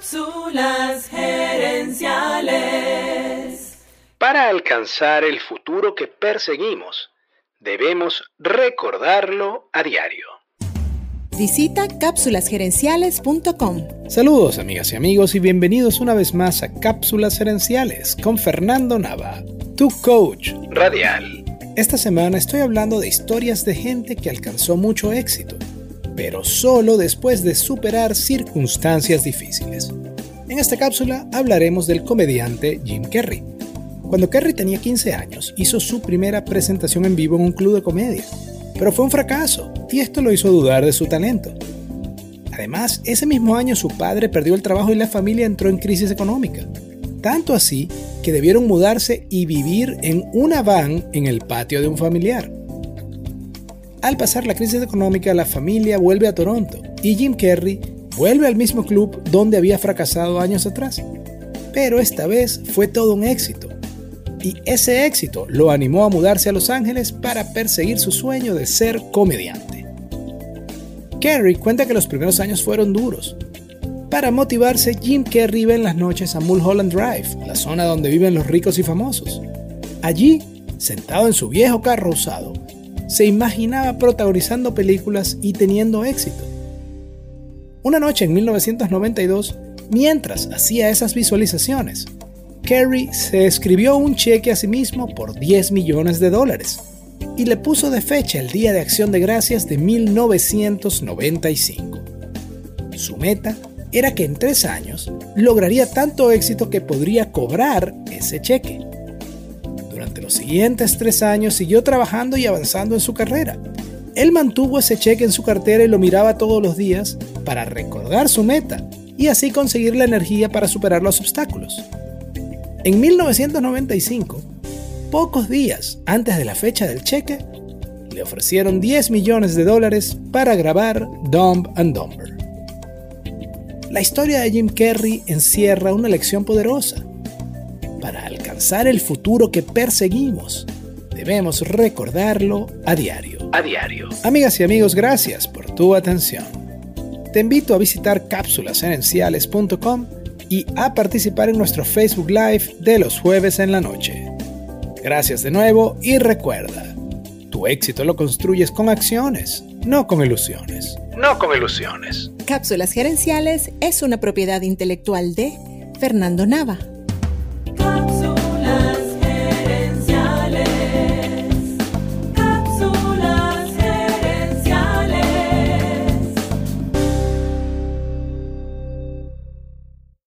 Cápsulas gerenciales. Para alcanzar el futuro que perseguimos, debemos recordarlo a diario. Visita cápsulasgerenciales.com. Saludos amigas y amigos y bienvenidos una vez más a Cápsulas Gerenciales con Fernando Nava, tu coach radial. Esta semana estoy hablando de historias de gente que alcanzó mucho éxito, pero solo después de superar circunstancias difíciles. En esta cápsula hablaremos del comediante Jim Carrey. Cuando Carrey tenía 15 años, hizo su primera presentación en vivo en un club de comedia, pero fue un fracaso y esto lo hizo dudar de su talento. Además, ese mismo año su padre perdió el trabajo y la familia entró en crisis económica. Tanto así que debieron mudarse y vivir en una van en el patio de un familiar. Al pasar la crisis económica, la familia vuelve a Toronto y Jim Carrey vuelve al mismo club donde había fracasado años atrás. Pero esta vez fue todo un éxito. Y ese éxito lo animó a mudarse a Los Ángeles para perseguir su sueño de ser comediante. Carrey cuenta que los primeros años fueron duros, para motivarse, Jim Carrey iba en las noches a Mulholland Drive, la zona donde viven los ricos y famosos. Allí, sentado en su viejo carro usado, se imaginaba protagonizando películas y teniendo éxito. Una noche en 1992, mientras hacía esas visualizaciones, Carey se escribió un cheque a sí mismo por 10 millones de dólares y le puso de fecha el Día de Acción de Gracias de 1995. Su meta era que en tres años lograría tanto éxito que podría cobrar ese cheque. Durante los siguientes tres años siguió trabajando y avanzando en su carrera. Él mantuvo ese cheque en su cartera y lo miraba todos los días para recordar su meta y así conseguir la energía para superar los obstáculos. En 1995, pocos días antes de la fecha del cheque, le ofrecieron 10 millones de dólares para grabar Dumb and Dumber. La historia de Jim Carrey encierra una lección poderosa. Para alcanzar el futuro que perseguimos, debemos recordarlo a diario. A diario. Amigas y amigos, gracias por tu atención. Te invito a visitar cápsulasgerenciales.com y a participar en nuestro Facebook Live de los jueves en la noche. Gracias de nuevo y recuerda, tu éxito lo construyes con acciones, no con ilusiones. No con ilusiones. Cápsulas Gerenciales es una propiedad intelectual de Fernando Nava.